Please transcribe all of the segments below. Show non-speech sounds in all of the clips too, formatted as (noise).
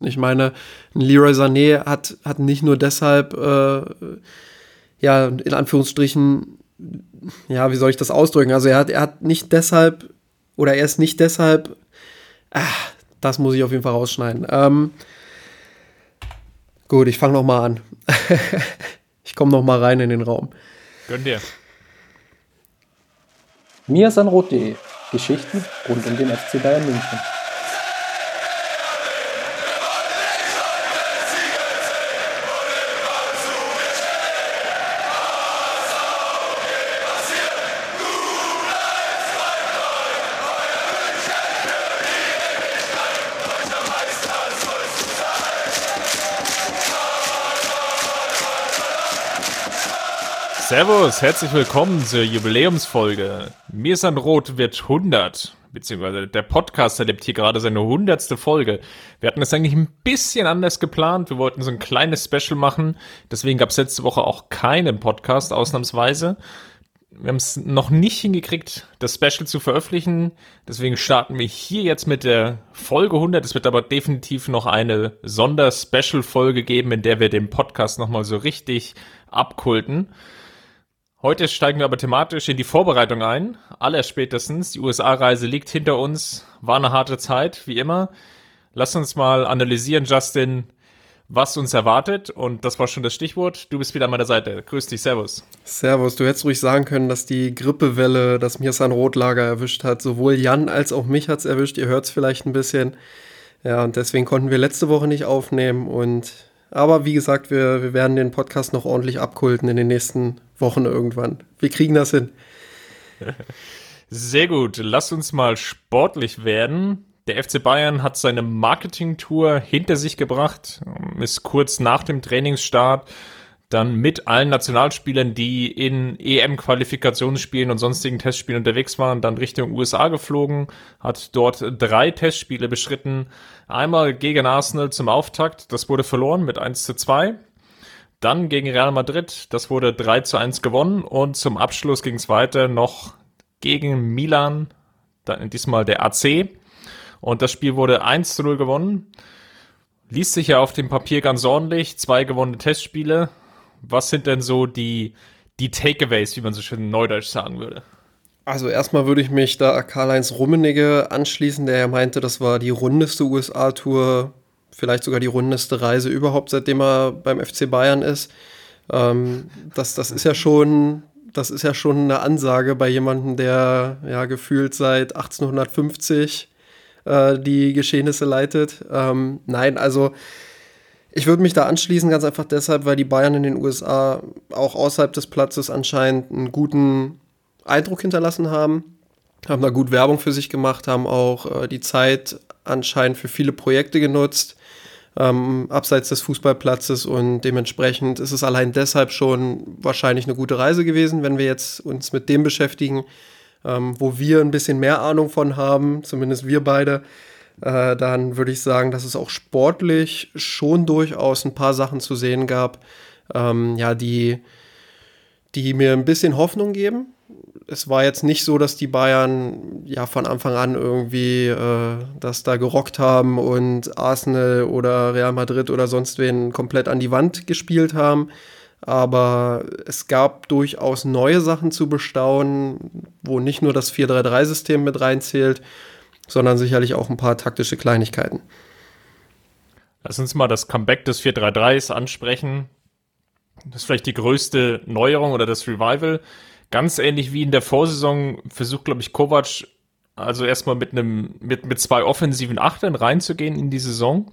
Ich meine, Leroy Sané hat, hat nicht nur deshalb, äh, ja, in Anführungsstrichen, ja, wie soll ich das ausdrücken? Also er hat, er hat nicht deshalb, oder er ist nicht deshalb, ach, das muss ich auf jeden Fall rausschneiden. Ähm, gut, ich fange noch mal an. (laughs) ich komme noch mal rein in den Raum. Gönn dir. Mirsanrot.de Geschichten rund um den FC Bayern München. Servus, herzlich willkommen zur Jubiläumsfolge. Mir ist ein Rot wird 100, beziehungsweise der Podcast erlebt hier gerade seine 100. Folge. Wir hatten das eigentlich ein bisschen anders geplant. Wir wollten so ein kleines Special machen. Deswegen gab es letzte Woche auch keinen Podcast, ausnahmsweise. Wir haben es noch nicht hingekriegt, das Special zu veröffentlichen. Deswegen starten wir hier jetzt mit der Folge 100. Es wird aber definitiv noch eine Sonder-Special-Folge geben, in der wir den Podcast nochmal so richtig abkulten. Heute steigen wir aber thematisch in die Vorbereitung ein. Allerspätestens. Die USA-Reise liegt hinter uns. War eine harte Zeit, wie immer. Lass uns mal analysieren, Justin, was uns erwartet. Und das war schon das Stichwort. Du bist wieder an meiner Seite. Grüß dich, Servus. Servus, du hättest ruhig sagen können, dass die Grippewelle das Mirsan Rotlager erwischt hat. Sowohl Jan als auch mich hat es erwischt. Ihr hört es vielleicht ein bisschen. Ja, und deswegen konnten wir letzte Woche nicht aufnehmen. Und aber wie gesagt, wir, wir werden den Podcast noch ordentlich abkulten in den nächsten Wochen irgendwann. Wir kriegen das hin. Sehr gut. Lass uns mal sportlich werden. Der FC Bayern hat seine Marketing-Tour hinter sich gebracht, ist kurz nach dem Trainingsstart dann mit allen Nationalspielern, die in EM-Qualifikationsspielen und sonstigen Testspielen unterwegs waren, dann Richtung USA geflogen, hat dort drei Testspiele beschritten. Einmal gegen Arsenal zum Auftakt, das wurde verloren mit 1 zu 2. Dann gegen Real Madrid, das wurde 3 zu 1 gewonnen und zum Abschluss ging es weiter noch gegen Milan, dann diesmal der AC. Und das Spiel wurde 1 zu 0 gewonnen. Liest sich ja auf dem Papier ganz ordentlich. Zwei gewonnene Testspiele. Was sind denn so die, die Takeaways, wie man so schön neudeutsch sagen würde? Also erstmal würde ich mich da Karl-Heinz Rummenigge anschließen, der ja meinte, das war die rundeste USA-Tour vielleicht sogar die rundeste Reise überhaupt, seitdem er beim FC Bayern ist. Ähm, das, das ist ja schon, das ist ja schon eine Ansage bei jemandem, der ja gefühlt seit 1850 äh, die Geschehnisse leitet. Ähm, nein, also ich würde mich da anschließen, ganz einfach deshalb, weil die Bayern in den USA auch außerhalb des Platzes anscheinend einen guten Eindruck hinterlassen haben, haben da gut Werbung für sich gemacht, haben auch äh, die Zeit anscheinend für viele Projekte genutzt ähm, abseits des Fußballplatzes und dementsprechend ist es allein deshalb schon wahrscheinlich eine gute Reise gewesen, wenn wir jetzt uns mit dem beschäftigen, ähm, wo wir ein bisschen mehr Ahnung von haben, zumindest wir beide. Äh, dann würde ich sagen, dass es auch sportlich schon durchaus ein paar Sachen zu sehen gab, ähm, ja, die, die mir ein bisschen Hoffnung geben es war jetzt nicht so, dass die Bayern ja von Anfang an irgendwie äh, das da gerockt haben und Arsenal oder Real Madrid oder sonst wen komplett an die Wand gespielt haben. Aber es gab durchaus neue Sachen zu bestaunen, wo nicht nur das 4-3-3-System mit reinzählt, sondern sicherlich auch ein paar taktische Kleinigkeiten. Lass uns mal das Comeback des 4-3-3s ansprechen. Das ist vielleicht die größte Neuerung oder das Revival ganz ähnlich wie in der Vorsaison versucht, glaube ich, Kovac also erstmal mit einem, mit, mit zwei offensiven Achtern reinzugehen in die Saison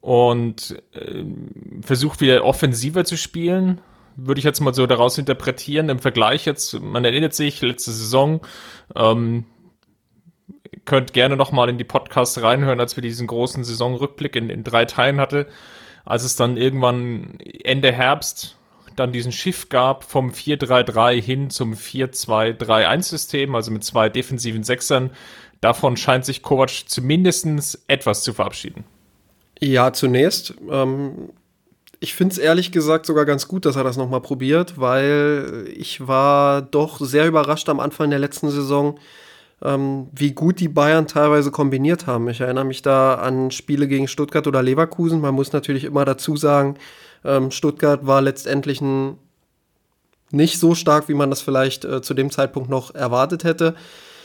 und äh, versucht wieder offensiver zu spielen. Würde ich jetzt mal so daraus interpretieren. Im Vergleich jetzt, man erinnert sich, letzte Saison, ähm, könnt gerne nochmal in die Podcasts reinhören, als wir diesen großen Saisonrückblick in, in drei Teilen hatte, als es dann irgendwann Ende Herbst dann diesen Shift gab vom 4-3-3 hin zum 4-2-3-1-System, also mit zwei defensiven Sechsern. Davon scheint sich Kovac zumindest etwas zu verabschieden. Ja, zunächst. Ähm, ich finde es ehrlich gesagt sogar ganz gut, dass er das nochmal probiert, weil ich war doch sehr überrascht am Anfang der letzten Saison, ähm, wie gut die Bayern teilweise kombiniert haben. Ich erinnere mich da an Spiele gegen Stuttgart oder Leverkusen. Man muss natürlich immer dazu sagen, ähm, Stuttgart war letztendlich ein nicht so stark, wie man das vielleicht äh, zu dem Zeitpunkt noch erwartet hätte.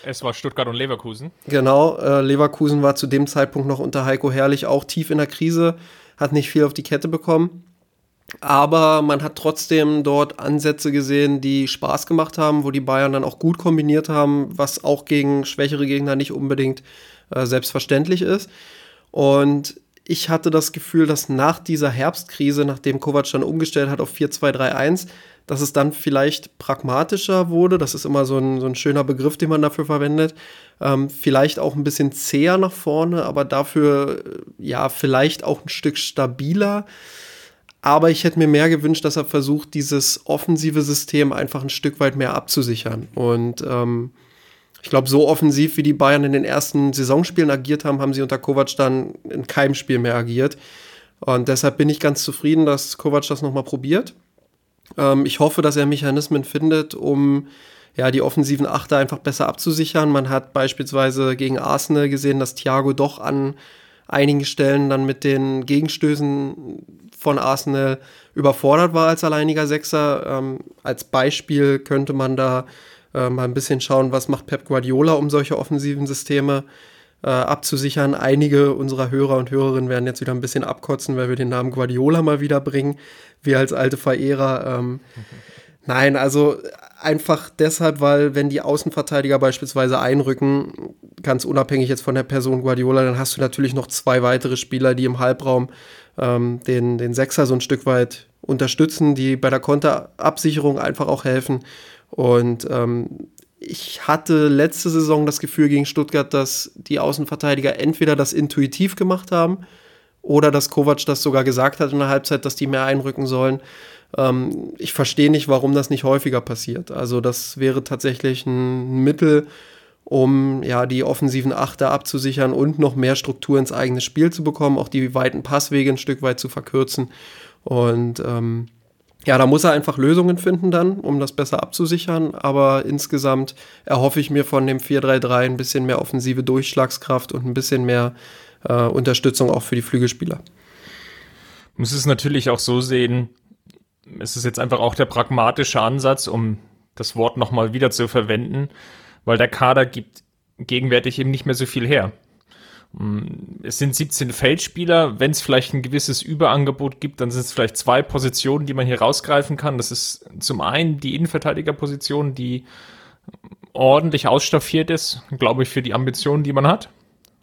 Es war Stuttgart und Leverkusen. Genau, äh, Leverkusen war zu dem Zeitpunkt noch unter Heiko Herrlich auch tief in der Krise, hat nicht viel auf die Kette bekommen. Aber man hat trotzdem dort Ansätze gesehen, die Spaß gemacht haben, wo die Bayern dann auch gut kombiniert haben, was auch gegen schwächere Gegner nicht unbedingt äh, selbstverständlich ist. Und ich hatte das Gefühl, dass nach dieser Herbstkrise, nachdem Kovac dann umgestellt hat auf 4-2-3-1, dass es dann vielleicht pragmatischer wurde. Das ist immer so ein, so ein schöner Begriff, den man dafür verwendet. Ähm, vielleicht auch ein bisschen zäher nach vorne, aber dafür äh, ja vielleicht auch ein Stück stabiler. Aber ich hätte mir mehr gewünscht, dass er versucht, dieses offensive System einfach ein Stück weit mehr abzusichern. Und ähm, ich glaube, so offensiv wie die Bayern in den ersten Saisonspielen agiert haben, haben sie unter Kovac dann in keinem Spiel mehr agiert. Und deshalb bin ich ganz zufrieden, dass Kovac das nochmal probiert. Ähm, ich hoffe, dass er Mechanismen findet, um ja, die offensiven Achter einfach besser abzusichern. Man hat beispielsweise gegen Arsenal gesehen, dass Thiago doch an einigen Stellen dann mit den Gegenstößen von Arsenal überfordert war als alleiniger Sechser. Ähm, als Beispiel könnte man da äh, mal ein bisschen schauen, was macht Pep Guardiola, um solche offensiven Systeme äh, abzusichern. Einige unserer Hörer und Hörerinnen werden jetzt wieder ein bisschen abkotzen, weil wir den Namen Guardiola mal wieder bringen wir als alte Verehrer. Ähm, nein, also einfach deshalb, weil wenn die Außenverteidiger beispielsweise einrücken, ganz unabhängig jetzt von der Person Guardiola, dann hast du natürlich noch zwei weitere Spieler, die im Halbraum ähm, den, den Sechser so ein Stück weit unterstützen, die bei der Konterabsicherung einfach auch helfen. Und ähm, ich hatte letzte Saison das Gefühl gegen Stuttgart, dass die Außenverteidiger entweder das intuitiv gemacht haben oder dass Kovac das sogar gesagt hat in der Halbzeit, dass die mehr einrücken sollen. Ähm, ich verstehe nicht, warum das nicht häufiger passiert. Also das wäre tatsächlich ein Mittel, um ja die offensiven Achter abzusichern und noch mehr Struktur ins eigene Spiel zu bekommen, auch die weiten Passwege ein Stück weit zu verkürzen. Und ähm, ja, da muss er einfach Lösungen finden dann, um das besser abzusichern. Aber insgesamt erhoffe ich mir von dem 4-3-3 ein bisschen mehr offensive Durchschlagskraft und ein bisschen mehr äh, Unterstützung auch für die Flügelspieler. Muss es natürlich auch so sehen, es ist jetzt einfach auch der pragmatische Ansatz, um das Wort nochmal wieder zu verwenden, weil der Kader gibt gegenwärtig eben nicht mehr so viel her. Mm, es sind 17 Feldspieler. Wenn es vielleicht ein gewisses Überangebot gibt, dann sind es vielleicht zwei Positionen, die man hier rausgreifen kann. Das ist zum einen die Innenverteidigerposition, die ordentlich ausstaffiert ist, glaube ich, für die Ambitionen, die man hat.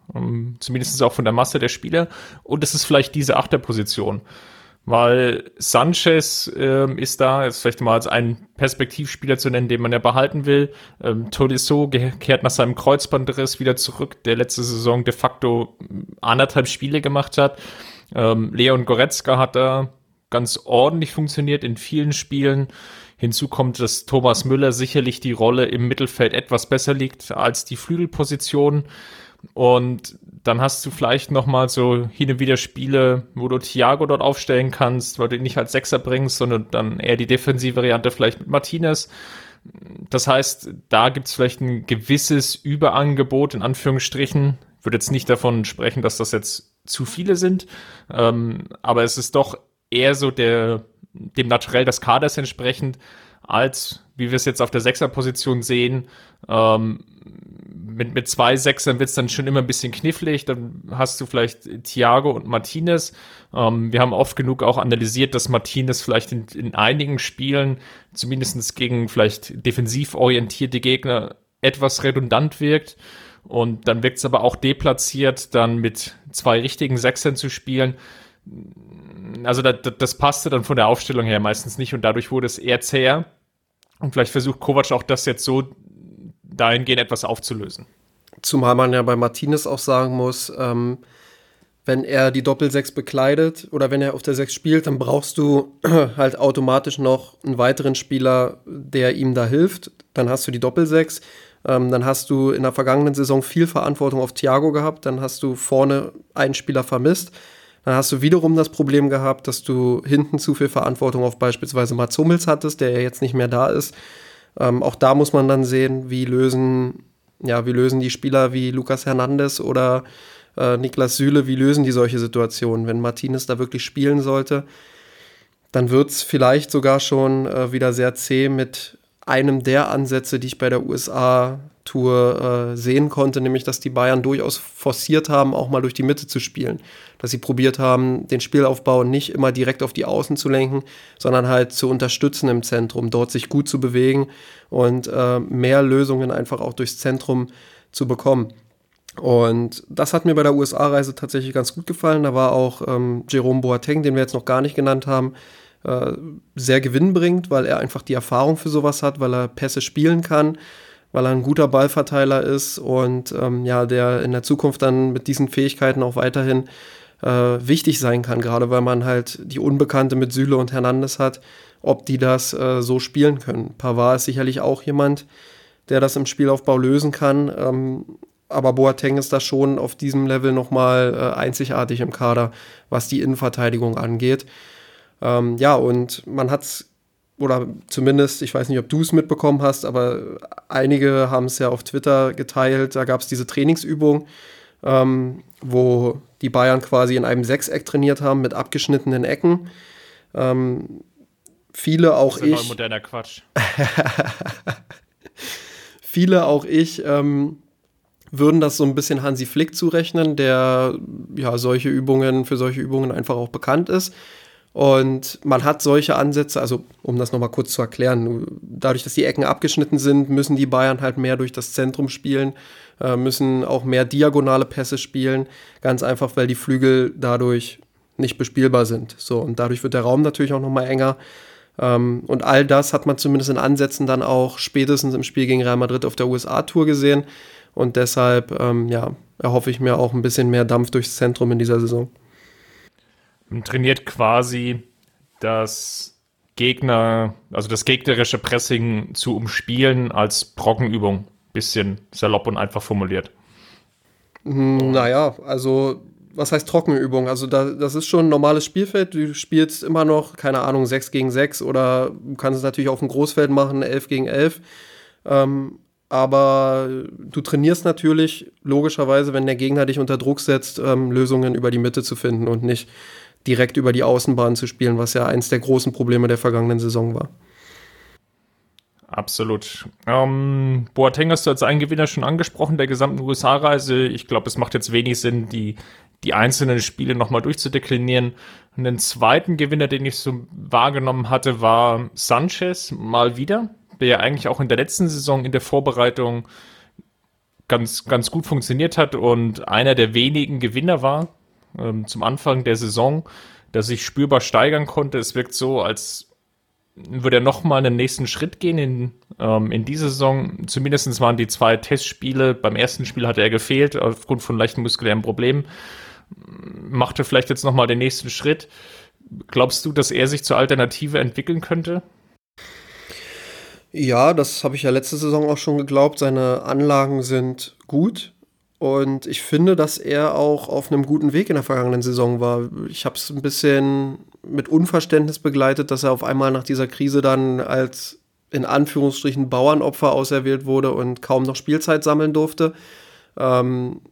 Um, zumindest auch von der Masse der Spieler. Und es ist vielleicht diese Achterposition. Weil Sanchez ähm, ist da, jetzt vielleicht mal als einen Perspektivspieler zu nennen, den man ja behalten will. Ähm, Tolisso kehrt nach seinem Kreuzbandriss wieder zurück, der letzte Saison de facto anderthalb Spiele gemacht hat. Ähm, Leon Goretzka hat da ganz ordentlich funktioniert in vielen Spielen. Hinzu kommt, dass Thomas Müller sicherlich die Rolle im Mittelfeld etwas besser liegt als die Flügelposition. Und dann hast du vielleicht noch mal so hin und wieder Spiele, wo du Thiago dort aufstellen kannst, weil du ihn nicht als Sechser bringst, sondern dann eher die defensive Variante vielleicht mit Martinez. Das heißt, da gibt es vielleicht ein gewisses Überangebot in Anführungsstrichen. Ich würde jetzt nicht davon sprechen, dass das jetzt zu viele sind, ähm, aber es ist doch eher so der dem Naturell des Kaders entsprechend, als wie wir es jetzt auf der Sechserposition sehen, ähm, mit, mit zwei Sechsern wird es dann schon immer ein bisschen knifflig. Dann hast du vielleicht Thiago und Martinez. Ähm, wir haben oft genug auch analysiert, dass Martinez vielleicht in, in einigen Spielen, zumindest gegen vielleicht defensiv orientierte Gegner, etwas redundant wirkt. Und dann wirkt es aber auch deplatziert, dann mit zwei richtigen Sechsern zu spielen. Also das, das passte dann von der Aufstellung her meistens nicht und dadurch wurde es eher zäher. Und vielleicht versucht Kovac auch das jetzt so dahingehend etwas aufzulösen. Zumal man ja bei Martinez auch sagen muss, ähm, wenn er die Doppelsechs bekleidet oder wenn er auf der Sechs spielt, dann brauchst du (clears throat) halt automatisch noch einen weiteren Spieler, der ihm da hilft. Dann hast du die Doppelsechs. Ähm, dann hast du in der vergangenen Saison viel Verantwortung auf Thiago gehabt. Dann hast du vorne einen Spieler vermisst. Dann hast du wiederum das Problem gehabt, dass du hinten zu viel Verantwortung auf beispielsweise Mats Hummels hattest, der ja jetzt nicht mehr da ist. Ähm, auch da muss man dann sehen, wie lösen ja, wie lösen die Spieler wie Lukas Hernandez oder äh, Niklas Süle, wie lösen die solche Situationen? Wenn Martinez da wirklich spielen sollte, dann wird es vielleicht sogar schon äh, wieder sehr zäh mit einem der Ansätze, die ich bei der USA-Tour äh, sehen konnte, nämlich dass die Bayern durchaus forciert haben, auch mal durch die Mitte zu spielen. Dass sie probiert haben, den Spielaufbau nicht immer direkt auf die Außen zu lenken, sondern halt zu unterstützen im Zentrum, dort sich gut zu bewegen und äh, mehr Lösungen einfach auch durchs Zentrum zu bekommen. Und das hat mir bei der USA-Reise tatsächlich ganz gut gefallen. Da war auch ähm, Jerome Boateng, den wir jetzt noch gar nicht genannt haben, äh, sehr gewinnbringend, weil er einfach die Erfahrung für sowas hat, weil er Pässe spielen kann, weil er ein guter Ballverteiler ist und ähm, ja, der in der Zukunft dann mit diesen Fähigkeiten auch weiterhin äh, wichtig sein kann, gerade weil man halt die Unbekannte mit Süle und Hernandez hat, ob die das äh, so spielen können. Pavard ist sicherlich auch jemand, der das im Spielaufbau lösen kann. Ähm, aber Boateng ist da schon auf diesem Level nochmal äh, einzigartig im Kader, was die Innenverteidigung angeht. Ähm, ja, und man hat oder zumindest, ich weiß nicht, ob du es mitbekommen hast, aber einige haben es ja auf Twitter geteilt. Da gab es diese Trainingsübung, ähm, wo die Bayern quasi in einem Sechseck trainiert haben mit abgeschnittenen Ecken. Ähm, viele auch das ist ich. moderner Quatsch. (laughs) viele auch ich ähm, würden das so ein bisschen Hansi Flick zurechnen, der ja solche Übungen für solche Übungen einfach auch bekannt ist. Und man hat solche Ansätze, also um das nochmal kurz zu erklären, dadurch, dass die Ecken abgeschnitten sind, müssen die Bayern halt mehr durch das Zentrum spielen, äh, müssen auch mehr diagonale Pässe spielen, ganz einfach, weil die Flügel dadurch nicht bespielbar sind. So, und dadurch wird der Raum natürlich auch nochmal enger. Ähm, und all das hat man zumindest in Ansätzen dann auch spätestens im Spiel gegen Real Madrid auf der USA-Tour gesehen. Und deshalb, ähm, ja, erhoffe ich mir auch ein bisschen mehr Dampf durchs Zentrum in dieser Saison trainiert quasi das Gegner, also das gegnerische Pressing zu umspielen als Brockenübung. Bisschen salopp und einfach formuliert. Hm, naja, also was heißt Trockenübung? Also da, das ist schon ein normales Spielfeld. Du spielst immer noch, keine Ahnung, 6 gegen 6 oder du kannst es natürlich auf dem Großfeld machen, 11 gegen 11. Ähm, aber du trainierst natürlich logischerweise, wenn der Gegner dich unter Druck setzt, ähm, Lösungen über die Mitte zu finden und nicht direkt über die Außenbahn zu spielen, was ja eins der großen Probleme der vergangenen Saison war. Absolut. Ähm, Boateng hast du als einen Gewinner schon angesprochen, der gesamten USA-Reise. Ich glaube, es macht jetzt wenig Sinn, die, die einzelnen Spiele nochmal durchzudeklinieren. Und den zweiten Gewinner, den ich so wahrgenommen hatte, war Sanchez mal wieder, der ja eigentlich auch in der letzten Saison in der Vorbereitung ganz, ganz gut funktioniert hat und einer der wenigen Gewinner war ähm, zum Anfang der Saison, dass sich spürbar steigern konnte. Es wirkt so, als würde er nochmal einen nächsten Schritt gehen in, ähm, in diese Saison. Zumindest waren die zwei Testspiele. Beim ersten Spiel hatte er gefehlt aufgrund von leichten muskulären Problemen. Machte vielleicht jetzt nochmal den nächsten Schritt. Glaubst du, dass er sich zur Alternative entwickeln könnte? Ja, das habe ich ja letzte Saison auch schon geglaubt. Seine Anlagen sind gut. Und ich finde, dass er auch auf einem guten Weg in der vergangenen Saison war. Ich habe es ein bisschen mit Unverständnis begleitet, dass er auf einmal nach dieser Krise dann als in Anführungsstrichen Bauernopfer auserwählt wurde und kaum noch Spielzeit sammeln durfte. Ähm,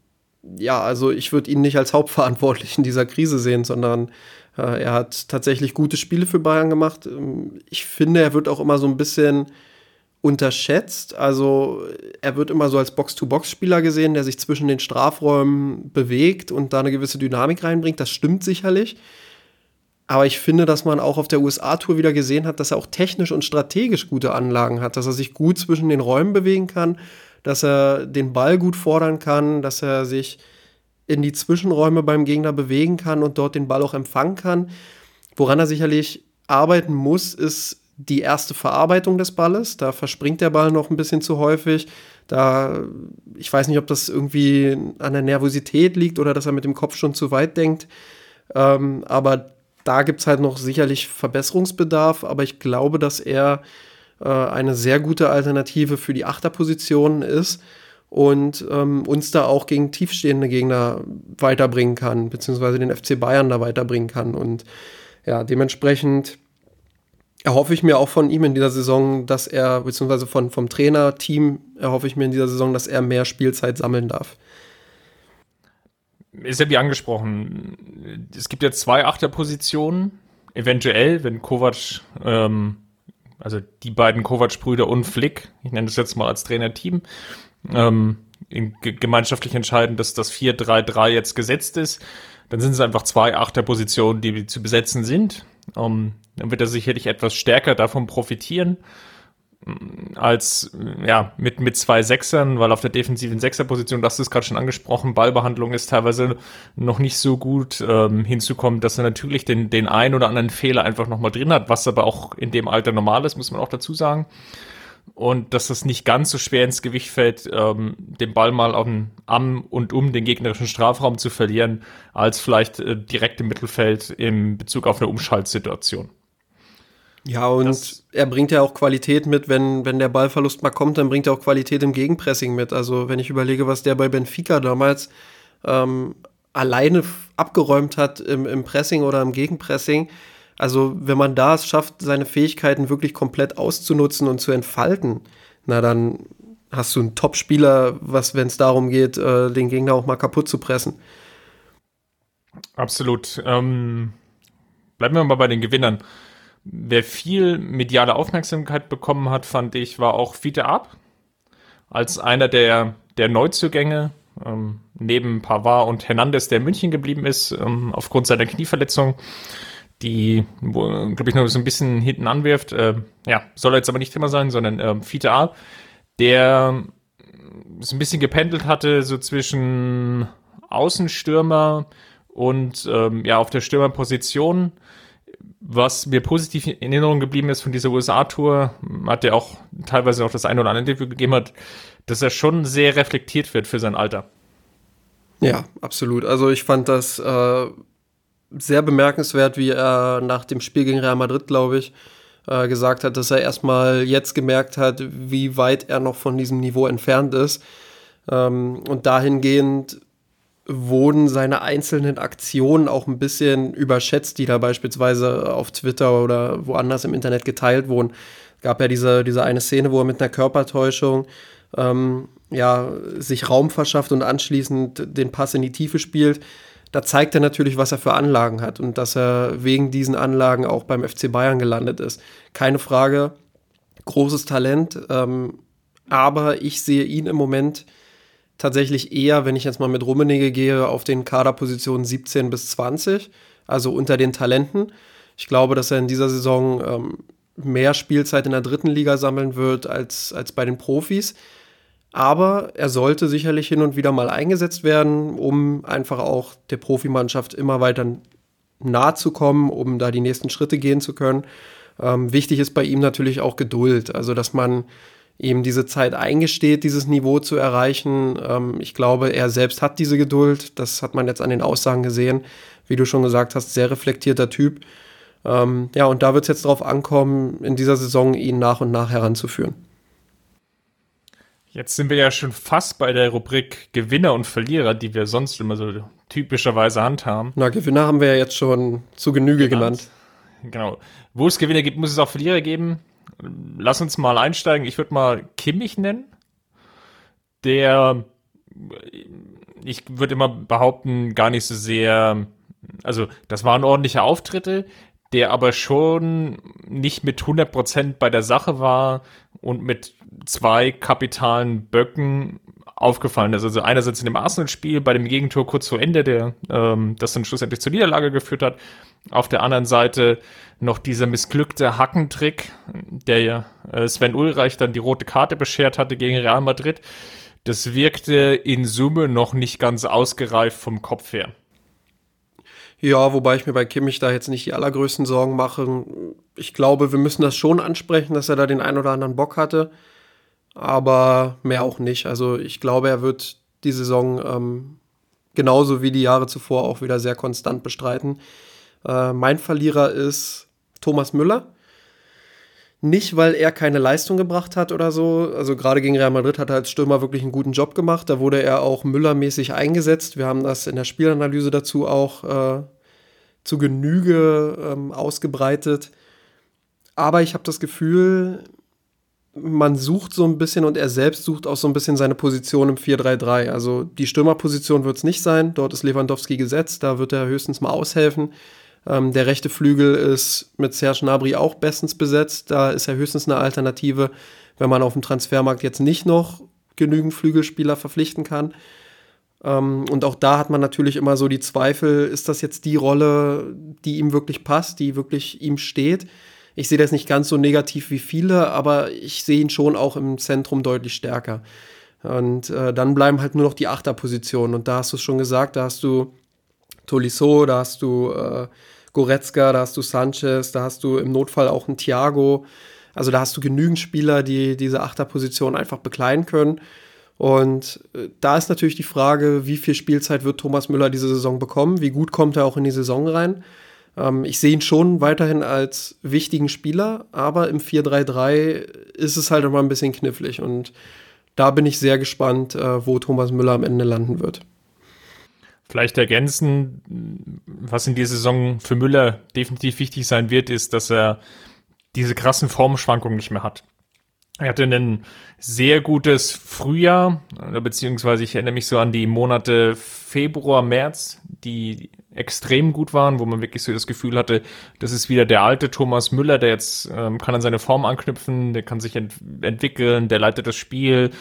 ja, also ich würde ihn nicht als Hauptverantwortlich in dieser Krise sehen, sondern äh, er hat tatsächlich gute Spiele für Bayern gemacht. Ich finde, er wird auch immer so ein bisschen unterschätzt. Also er wird immer so als Box-to-Box-Spieler gesehen, der sich zwischen den Strafräumen bewegt und da eine gewisse Dynamik reinbringt. Das stimmt sicherlich. Aber ich finde, dass man auch auf der USA-Tour wieder gesehen hat, dass er auch technisch und strategisch gute Anlagen hat, dass er sich gut zwischen den Räumen bewegen kann, dass er den Ball gut fordern kann, dass er sich in die Zwischenräume beim Gegner bewegen kann und dort den Ball auch empfangen kann. Woran er sicherlich arbeiten muss, ist die erste Verarbeitung des Balles. Da verspringt der Ball noch ein bisschen zu häufig. Da, ich weiß nicht, ob das irgendwie an der Nervosität liegt oder dass er mit dem Kopf schon zu weit denkt. Ähm, aber da gibt es halt noch sicherlich Verbesserungsbedarf. Aber ich glaube, dass er äh, eine sehr gute Alternative für die Achterposition ist und ähm, uns da auch gegen tiefstehende Gegner weiterbringen kann, beziehungsweise den FC Bayern da weiterbringen kann. Und ja, dementsprechend erhoffe ich mir auch von ihm in dieser Saison, dass er, beziehungsweise von, vom Trainerteam erhoffe ich mir in dieser Saison, dass er mehr Spielzeit sammeln darf. Ist ja wie angesprochen, es gibt ja zwei Achterpositionen, eventuell, wenn Kovac, ähm, also die beiden Kovac-Brüder und Flick, ich nenne das jetzt mal als Trainerteam, ähm, gemeinschaftlich entscheiden, dass das 4-3-3 jetzt gesetzt ist, dann sind es einfach zwei Achterpositionen, die zu besetzen sind. Um, dann wird er sicherlich etwas stärker davon profitieren mm, als ja mit mit zwei Sechsern, weil auf der defensiven Sechserposition, das ist gerade schon angesprochen, Ballbehandlung ist teilweise noch nicht so gut ähm, hinzukommen, dass er natürlich den den ein oder anderen Fehler einfach noch mal drin hat, was aber auch in dem Alter normal ist, muss man auch dazu sagen und dass es nicht ganz so schwer ins Gewicht fällt, ähm, den Ball mal am, am und um den gegnerischen Strafraum zu verlieren, als vielleicht äh, direkt im Mittelfeld im Bezug auf eine Umschaltsituation. Ja, und das, er bringt ja auch Qualität mit, wenn, wenn der Ballverlust mal kommt, dann bringt er auch Qualität im Gegenpressing mit. Also wenn ich überlege, was der bei Benfica damals ähm, alleine abgeräumt hat im, im Pressing oder im Gegenpressing, also, wenn man da es schafft, seine Fähigkeiten wirklich komplett auszunutzen und zu entfalten, na dann hast du einen Top-Spieler, was, wenn es darum geht, äh, den Gegner auch mal kaputt zu pressen. Absolut. Ähm, bleiben wir mal bei den Gewinnern. Wer viel mediale Aufmerksamkeit bekommen hat, fand ich, war auch Fiete Ab. Als einer der, der Neuzugänge, ähm, neben Pavard und Hernandez, der in München geblieben ist, ähm, aufgrund seiner Knieverletzung die, glaube ich, noch so ein bisschen hinten anwirft. Äh, ja, soll jetzt aber nicht Thema sein, sondern äh, Fiete A, der so ein bisschen gependelt hatte, so zwischen Außenstürmer und ähm, ja, auf der Stürmerposition. Was mir positiv in Erinnerung geblieben ist von dieser USA-Tour, hat er auch teilweise auch das eine oder andere Interview gegeben hat, dass er schon sehr reflektiert wird für sein Alter. Ja, absolut. Also ich fand das äh, sehr bemerkenswert, wie er nach dem Spiel gegen Real Madrid, glaube ich, äh, gesagt hat, dass er erstmal jetzt gemerkt hat, wie weit er noch von diesem Niveau entfernt ist. Ähm, und dahingehend wurden seine einzelnen Aktionen auch ein bisschen überschätzt, die da beispielsweise auf Twitter oder woanders im Internet geteilt wurden. Es gab ja diese, diese eine Szene, wo er mit einer Körpertäuschung ähm, ja, sich Raum verschafft und anschließend den Pass in die Tiefe spielt da zeigt er natürlich, was er für Anlagen hat und dass er wegen diesen Anlagen auch beim FC Bayern gelandet ist. Keine Frage, großes Talent, ähm, aber ich sehe ihn im Moment tatsächlich eher, wenn ich jetzt mal mit Rummenigge gehe, auf den Kaderpositionen 17 bis 20, also unter den Talenten. Ich glaube, dass er in dieser Saison ähm, mehr Spielzeit in der dritten Liga sammeln wird als, als bei den Profis. Aber er sollte sicherlich hin und wieder mal eingesetzt werden, um einfach auch der Profimannschaft immer weiter nahe zu kommen, um da die nächsten Schritte gehen zu können. Ähm, wichtig ist bei ihm natürlich auch Geduld, also dass man ihm diese Zeit eingesteht, dieses Niveau zu erreichen. Ähm, ich glaube, er selbst hat diese Geduld. Das hat man jetzt an den Aussagen gesehen. Wie du schon gesagt hast, sehr reflektierter Typ. Ähm, ja, und da wird es jetzt darauf ankommen, in dieser Saison ihn nach und nach heranzuführen. Jetzt sind wir ja schon fast bei der Rubrik Gewinner und Verlierer, die wir sonst immer so typischerweise handhaben. Na, Gewinner haben wir ja jetzt schon zu Genüge genannt. Genau. Wo es Gewinner gibt, muss es auch Verlierer geben. Lass uns mal einsteigen. Ich würde mal Kimmich nennen. Der, ich würde immer behaupten, gar nicht so sehr, also das waren ordentliche Auftritte, der aber schon nicht mit 100% bei der Sache war und mit zwei kapitalen Böcken aufgefallen ist. Also einerseits in dem Arsenal-Spiel bei dem Gegentor kurz vor Ende, der ähm, das dann schlussendlich zur Niederlage geführt hat. Auf der anderen Seite noch dieser missglückte Hackentrick, der ja äh, Sven Ulreich dann die rote Karte beschert hatte gegen Real Madrid. Das wirkte in Summe noch nicht ganz ausgereift vom Kopf her. Ja, wobei ich mir bei Kimmich da jetzt nicht die allergrößten Sorgen mache. Ich glaube, wir müssen das schon ansprechen, dass er da den ein oder anderen Bock hatte. Aber mehr auch nicht. Also ich glaube, er wird die Saison ähm, genauso wie die Jahre zuvor auch wieder sehr konstant bestreiten. Äh, mein Verlierer ist Thomas Müller. Nicht, weil er keine Leistung gebracht hat oder so. Also gerade gegen Real Madrid hat er als Stürmer wirklich einen guten Job gemacht. Da wurde er auch Müller-mäßig eingesetzt. Wir haben das in der Spielanalyse dazu auch äh, zu Genüge ähm, ausgebreitet. aber ich habe das Gefühl, man sucht so ein bisschen und er selbst sucht auch so ein bisschen seine Position im 4-3-3. Also die Stürmerposition wird es nicht sein. Dort ist Lewandowski gesetzt. Da wird er höchstens mal aushelfen. Ähm, der rechte Flügel ist mit Serge Gnabry auch bestens besetzt. Da ist er höchstens eine Alternative, wenn man auf dem Transfermarkt jetzt nicht noch genügend Flügelspieler verpflichten kann. Ähm, und auch da hat man natürlich immer so die Zweifel, ist das jetzt die Rolle, die ihm wirklich passt, die wirklich ihm steht? Ich sehe das nicht ganz so negativ wie viele, aber ich sehe ihn schon auch im Zentrum deutlich stärker. Und äh, dann bleiben halt nur noch die Achterpositionen. Und da hast du es schon gesagt, da hast du Tolisso, da hast du äh, Goretzka, da hast du Sanchez, da hast du im Notfall auch einen Thiago. Also da hast du genügend Spieler, die diese Achterposition einfach bekleiden können. Und äh, da ist natürlich die Frage, wie viel Spielzeit wird Thomas Müller diese Saison bekommen? Wie gut kommt er auch in die Saison rein? Ähm, ich sehe ihn schon weiterhin als wichtigen Spieler, aber im 4-3-3 ist es halt immer ein bisschen knifflig. Und da bin ich sehr gespannt, äh, wo Thomas Müller am Ende landen wird. Vielleicht ergänzen, was in dieser Saison für Müller definitiv wichtig sein wird, ist, dass er diese krassen Formschwankungen nicht mehr hat. Er hatte ein sehr gutes Frühjahr, beziehungsweise ich erinnere mich so an die Monate Februar, März, die extrem gut waren, wo man wirklich so das Gefühl hatte, das ist wieder der alte Thomas Müller, der jetzt ähm, kann an seine Form anknüpfen, der kann sich ent entwickeln, der leitet das Spiel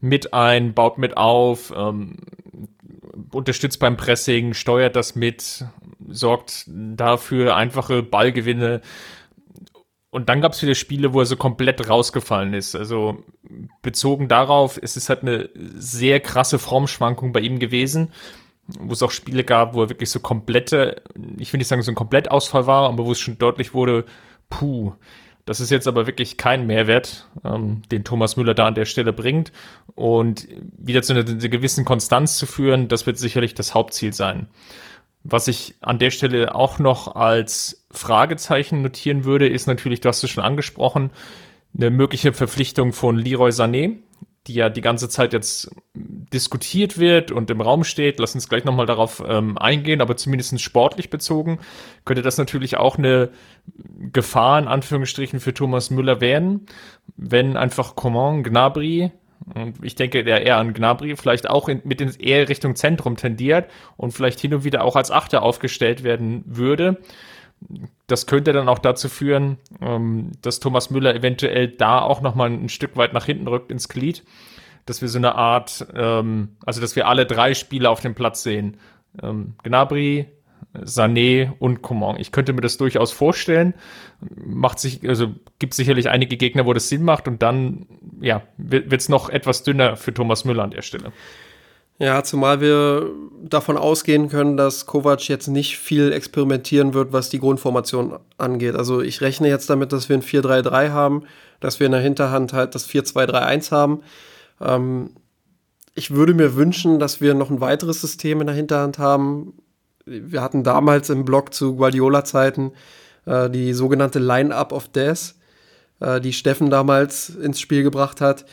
mit ein, baut mit auf, ähm, unterstützt beim Pressing, steuert das mit, sorgt dafür einfache Ballgewinne. Und dann gab es wieder Spiele, wo er so komplett rausgefallen ist. Also bezogen darauf ist es halt eine sehr krasse Formschwankung bei ihm gewesen wo es auch Spiele gab, wo er wirklich so komplette, ich will nicht sagen, so ein Komplettausfall war, aber wo es schon deutlich wurde, puh, das ist jetzt aber wirklich kein Mehrwert, ähm, den Thomas Müller da an der Stelle bringt. Und wieder zu einer, einer gewissen Konstanz zu führen, das wird sicherlich das Hauptziel sein. Was ich an der Stelle auch noch als Fragezeichen notieren würde, ist natürlich, du hast es schon angesprochen, eine mögliche Verpflichtung von Leroy Sané, die ja die ganze Zeit jetzt diskutiert wird und im Raum steht. Lass uns gleich nochmal darauf ähm, eingehen, aber zumindest sportlich bezogen könnte das natürlich auch eine Gefahr in Anführungsstrichen für Thomas Müller werden, wenn einfach Coman, Gnabry und ich denke, der eher an Gnabry vielleicht auch in, mit in, eher Richtung Zentrum tendiert und vielleicht hin und wieder auch als Achter aufgestellt werden würde das könnte dann auch dazu führen, ähm, dass Thomas Müller eventuell da auch nochmal ein Stück weit nach hinten rückt ins Glied. Dass wir so eine Art, ähm, also dass wir alle drei Spieler auf dem Platz sehen. Ähm, Gnabry, Sané und Coman. Ich könnte mir das durchaus vorstellen. Macht sich, also gibt sicherlich einige Gegner, wo das Sinn macht und dann, ja, wird es noch etwas dünner für Thomas Müller an der Stelle. Ja, zumal wir davon ausgehen können, dass Kovac jetzt nicht viel experimentieren wird, was die Grundformation angeht. Also ich rechne jetzt damit, dass wir ein 4-3-3 haben, dass wir in der Hinterhand halt das 4-2-3-1 haben. Ähm, ich würde mir wünschen, dass wir noch ein weiteres System in der Hinterhand haben. Wir hatten damals im Blog zu Guardiola-Zeiten äh, die sogenannte Line-Up of Death, äh, die Steffen damals ins Spiel gebracht hat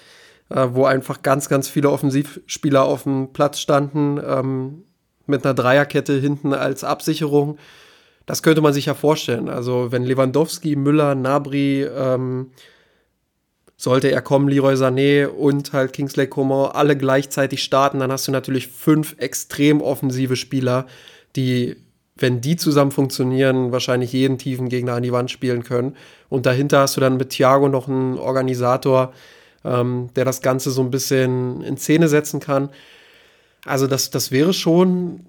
äh, wo einfach ganz, ganz viele Offensivspieler auf dem Platz standen, ähm, mit einer Dreierkette hinten als Absicherung. Das könnte man sich ja vorstellen. Also wenn Lewandowski, Müller, Nabri, ähm, sollte er kommen, Leroy Sané und halt Kingsley Coman alle gleichzeitig starten, dann hast du natürlich fünf extrem offensive Spieler, die, wenn die zusammen funktionieren, wahrscheinlich jeden tiefen Gegner an die Wand spielen können. Und dahinter hast du dann mit Thiago noch einen Organisator, ähm, der das Ganze so ein bisschen in Szene setzen kann. Also das, das wäre schon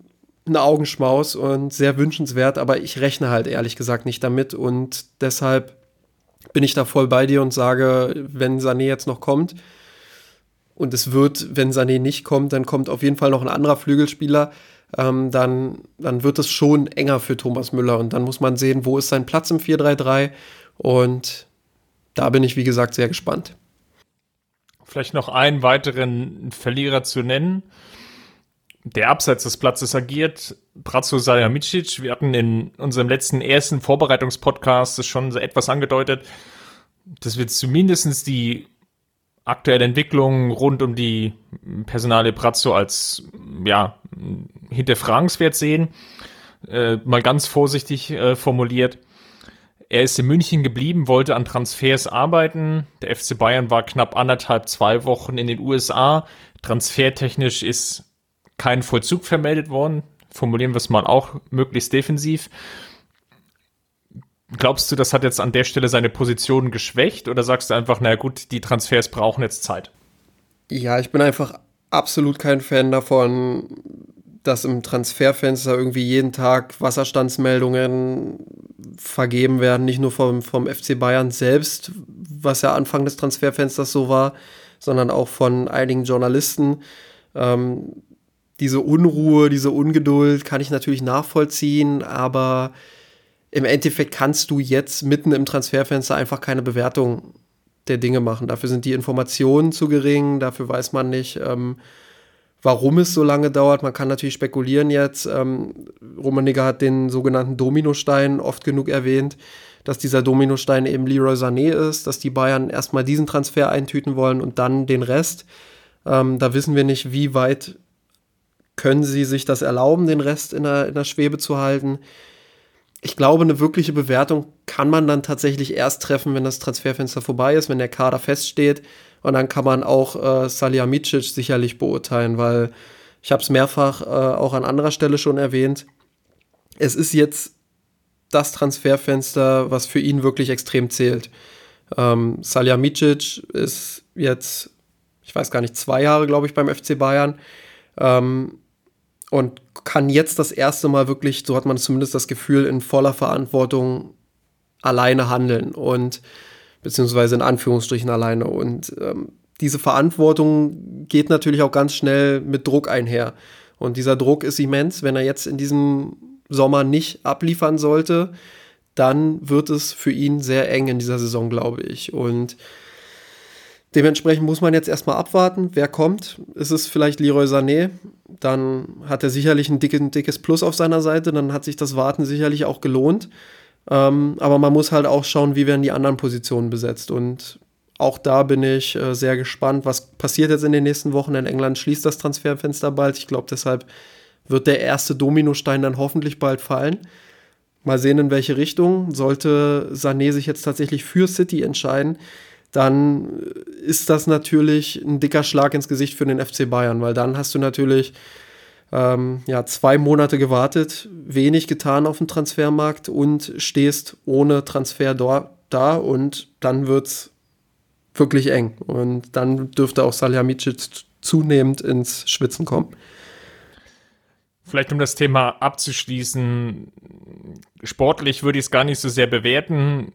ein Augenschmaus und sehr wünschenswert, aber ich rechne halt ehrlich gesagt nicht damit und deshalb bin ich da voll bei dir und sage, wenn Sané jetzt noch kommt und es wird, wenn Sané nicht kommt, dann kommt auf jeden Fall noch ein anderer Flügelspieler, ähm, dann, dann wird es schon enger für Thomas Müller und dann muss man sehen, wo ist sein Platz im 4-3-3 und da bin ich, wie gesagt, sehr gespannt vielleicht noch einen weiteren Verlierer zu nennen, der abseits des Platzes agiert, Bratzo Salihamidzic. Wir hatten in unserem letzten ersten Vorbereitungspodcast das schon etwas angedeutet, dass wir zumindest die aktuelle Entwicklung rund um die Personale Brazzo als ja hinterfragenswert sehen. Äh, mal ganz vorsichtig äh, formuliert. Er ist in München geblieben, wollte an Transfers arbeiten. Der FC Bayern war knapp anderthalb, zwei Wochen in den USA. Transfertechnisch ist kein Vollzug vermeldet worden. Formulieren wir es mal auch möglichst defensiv. Glaubst du, das hat jetzt an der Stelle seine Position geschwächt oder sagst du einfach, naja gut, die Transfers brauchen jetzt Zeit? Ja, ich bin einfach absolut kein Fan davon, dass im Transferfenster irgendwie jeden Tag Wasserstandsmeldungen vergeben werden, nicht nur vom, vom FC Bayern selbst, was ja Anfang des Transferfensters so war, sondern auch von einigen Journalisten. Ähm, diese Unruhe, diese Ungeduld kann ich natürlich nachvollziehen, aber im Endeffekt kannst du jetzt mitten im Transferfenster einfach keine Bewertung der Dinge machen. Dafür sind die Informationen zu gering, dafür weiß man nicht, ähm, warum es so lange dauert. Man kann natürlich spekulieren jetzt. Ähm, Rummenigge hat den sogenannten Dominostein oft genug erwähnt, dass dieser Dominostein eben Leroy Sané ist, dass die Bayern erstmal diesen Transfer eintüten wollen und dann den Rest. Ähm, da wissen wir nicht, wie weit können sie sich das erlauben, den Rest in der, in der Schwebe zu halten ich glaube, eine wirkliche Bewertung kann man dann tatsächlich erst treffen, wenn das Transferfenster vorbei ist, wenn der Kader feststeht. Und dann kann man auch äh, Salihamidzic sicherlich beurteilen, weil ich habe es mehrfach äh, auch an anderer Stelle schon erwähnt. Es ist jetzt das Transferfenster, was für ihn wirklich extrem zählt. Ähm, Salihamidzic ist jetzt, ich weiß gar nicht, zwei Jahre, glaube ich, beim FC Bayern. Ähm, und kann jetzt das erste Mal wirklich, so hat man zumindest das Gefühl, in voller Verantwortung alleine handeln und beziehungsweise in Anführungsstrichen alleine. Und ähm, diese Verantwortung geht natürlich auch ganz schnell mit Druck einher. Und dieser Druck ist immens. Wenn er jetzt in diesem Sommer nicht abliefern sollte, dann wird es für ihn sehr eng in dieser Saison, glaube ich. Und Dementsprechend muss man jetzt erstmal abwarten, wer kommt. Ist es vielleicht Leroy Sané? Dann hat er sicherlich ein, dick, ein dickes Plus auf seiner Seite, dann hat sich das Warten sicherlich auch gelohnt. Ähm, aber man muss halt auch schauen, wie werden die anderen Positionen besetzt. Und auch da bin ich äh, sehr gespannt, was passiert jetzt in den nächsten Wochen. In England schließt das Transferfenster bald. Ich glaube, deshalb wird der erste Dominostein dann hoffentlich bald fallen. Mal sehen, in welche Richtung. Sollte Sané sich jetzt tatsächlich für City entscheiden, dann ist das natürlich ein dicker Schlag ins Gesicht für den FC Bayern, weil dann hast du natürlich ähm, ja, zwei Monate gewartet, wenig getan auf dem Transfermarkt und stehst ohne Transfer da und dann wird es wirklich eng. Und dann dürfte auch Salihamidzic zunehmend ins Schwitzen kommen. Vielleicht um das Thema abzuschließen, sportlich würde ich es gar nicht so sehr bewerten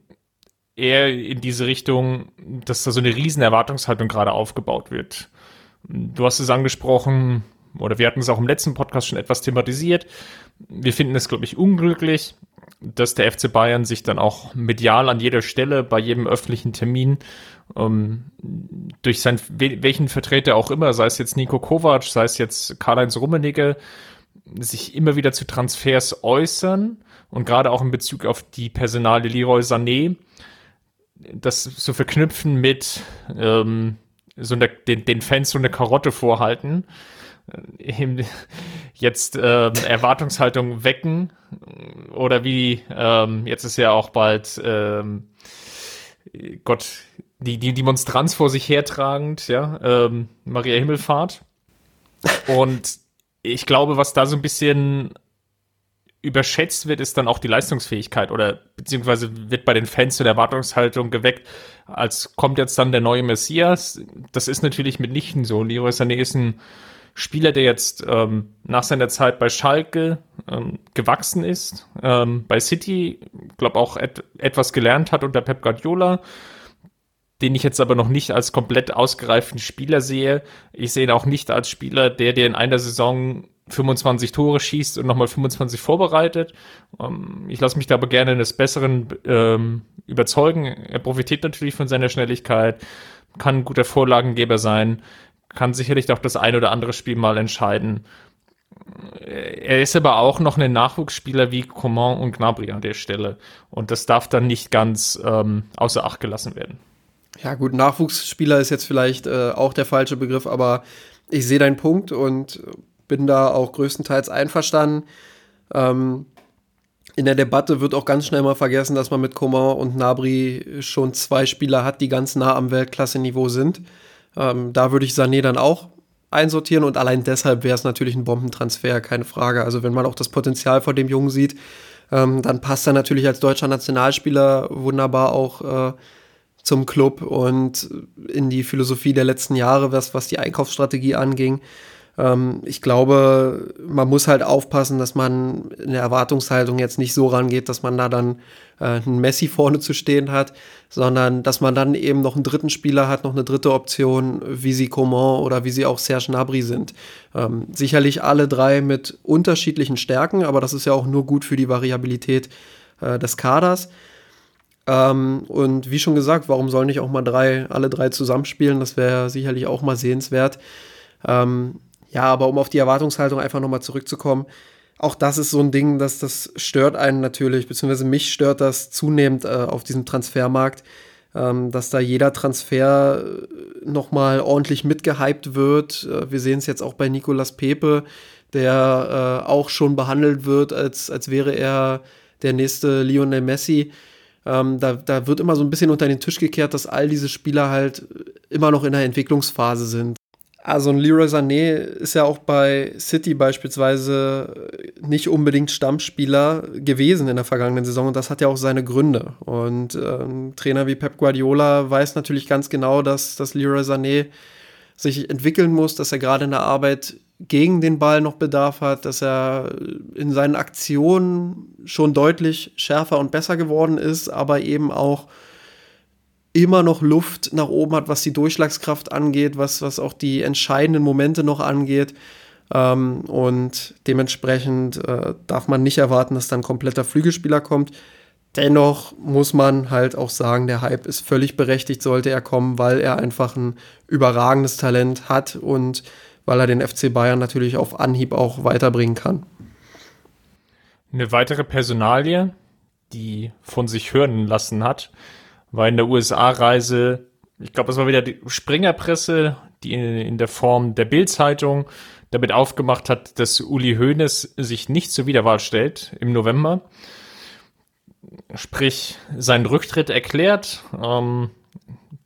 eher in diese Richtung, dass da so eine riesen Erwartungshaltung gerade aufgebaut wird. Du hast es angesprochen, oder wir hatten es auch im letzten Podcast schon etwas thematisiert. Wir finden es, glaube ich, unglücklich, dass der FC Bayern sich dann auch medial an jeder Stelle, bei jedem öffentlichen Termin, ähm, durch sein, welchen Vertreter auch immer, sei es jetzt Nico Kovac, sei es jetzt Karl-Heinz Rummenigge, sich immer wieder zu Transfers äußern und gerade auch in Bezug auf die Personale Leroy Sané, das zu verknüpfen mit ähm, so eine, den, den Fans so eine Karotte vorhalten, jetzt ähm, Erwartungshaltung wecken oder wie ähm, jetzt ist ja auch bald ähm, Gott die, die die Monstranz vor sich hertragend, ja ähm, Maria Himmelfahrt und ich glaube, was da so ein bisschen überschätzt wird, ist dann auch die Leistungsfähigkeit oder beziehungsweise wird bei den Fans so eine Erwartungshaltung geweckt, als kommt jetzt dann der neue Messias. Das ist natürlich mitnichten so. Leroy Sané ist ein Spieler, der jetzt ähm, nach seiner Zeit bei Schalke ähm, gewachsen ist, ähm, bei City, glaube auch et etwas gelernt hat unter Pep Guardiola, den ich jetzt aber noch nicht als komplett ausgereiften Spieler sehe. Ich sehe ihn auch nicht als Spieler, der dir in einer Saison 25 Tore schießt und nochmal 25 vorbereitet. Ähm, ich lasse mich da aber gerne eines Besseren ähm, überzeugen. Er profitiert natürlich von seiner Schnelligkeit, kann ein guter Vorlagengeber sein, kann sicherlich auch das ein oder andere Spiel mal entscheiden. Er ist aber auch noch ein Nachwuchsspieler wie Coman und Gnabry an der Stelle. Und das darf dann nicht ganz ähm, außer Acht gelassen werden. Ja, gut, Nachwuchsspieler ist jetzt vielleicht äh, auch der falsche Begriff, aber ich sehe deinen Punkt und bin da auch größtenteils einverstanden. Ähm, in der Debatte wird auch ganz schnell mal vergessen, dass man mit Coman und Nabri schon zwei Spieler hat, die ganz nah am Weltklasse-Niveau sind. Ähm, da würde ich Sané dann auch einsortieren und allein deshalb wäre es natürlich ein Bombentransfer, keine Frage. Also wenn man auch das Potenzial vor dem Jungen sieht, ähm, dann passt er natürlich als deutscher Nationalspieler wunderbar auch äh, zum Club und in die Philosophie der letzten Jahre, was, was die Einkaufsstrategie anging. Ähm, ich glaube, man muss halt aufpassen, dass man in der Erwartungshaltung jetzt nicht so rangeht, dass man da dann äh, einen Messi vorne zu stehen hat, sondern dass man dann eben noch einen dritten Spieler hat, noch eine dritte Option, wie sie Coman oder wie sie auch Serge Gnabry sind. Ähm, sicherlich alle drei mit unterschiedlichen Stärken, aber das ist ja auch nur gut für die Variabilität äh, des Kaders. Ähm, und wie schon gesagt, warum sollen nicht auch mal drei, alle drei zusammenspielen? Das wäre sicherlich auch mal sehenswert. Ähm, ja, aber um auf die Erwartungshaltung einfach nochmal zurückzukommen, auch das ist so ein Ding, dass das stört einen natürlich, beziehungsweise mich stört das zunehmend äh, auf diesem Transfermarkt, ähm, dass da jeder Transfer äh, nochmal ordentlich mitgehypt wird. Äh, wir sehen es jetzt auch bei Nicolas Pepe, der äh, auch schon behandelt wird, als, als wäre er der nächste Lionel Messi. Ähm, da, da wird immer so ein bisschen unter den Tisch gekehrt, dass all diese Spieler halt immer noch in der Entwicklungsphase sind. Also ein Leroy Sané ist ja auch bei City beispielsweise nicht unbedingt Stammspieler gewesen in der vergangenen Saison und das hat ja auch seine Gründe. Und ähm, Trainer wie Pep Guardiola weiß natürlich ganz genau, dass, dass Leroy Sané sich entwickeln muss, dass er gerade in der Arbeit gegen den Ball noch Bedarf hat, dass er in seinen Aktionen schon deutlich schärfer und besser geworden ist, aber eben auch immer noch Luft nach oben hat, was die Durchschlagskraft angeht, was, was auch die entscheidenden Momente noch angeht. Ähm, und dementsprechend äh, darf man nicht erwarten, dass dann kompletter Flügelspieler kommt. Dennoch muss man halt auch sagen, der Hype ist völlig berechtigt, sollte er kommen, weil er einfach ein überragendes Talent hat und weil er den FC Bayern natürlich auf Anhieb auch weiterbringen kann. Eine weitere Personalie, die von sich hören lassen hat, war in der USA-Reise, ich glaube, es war wieder die Springerpresse, die in, in der Form der Bild-Zeitung damit aufgemacht hat, dass Uli Hoeneß sich nicht zur Wiederwahl stellt im November. Sprich, seinen Rücktritt erklärt. Ähm,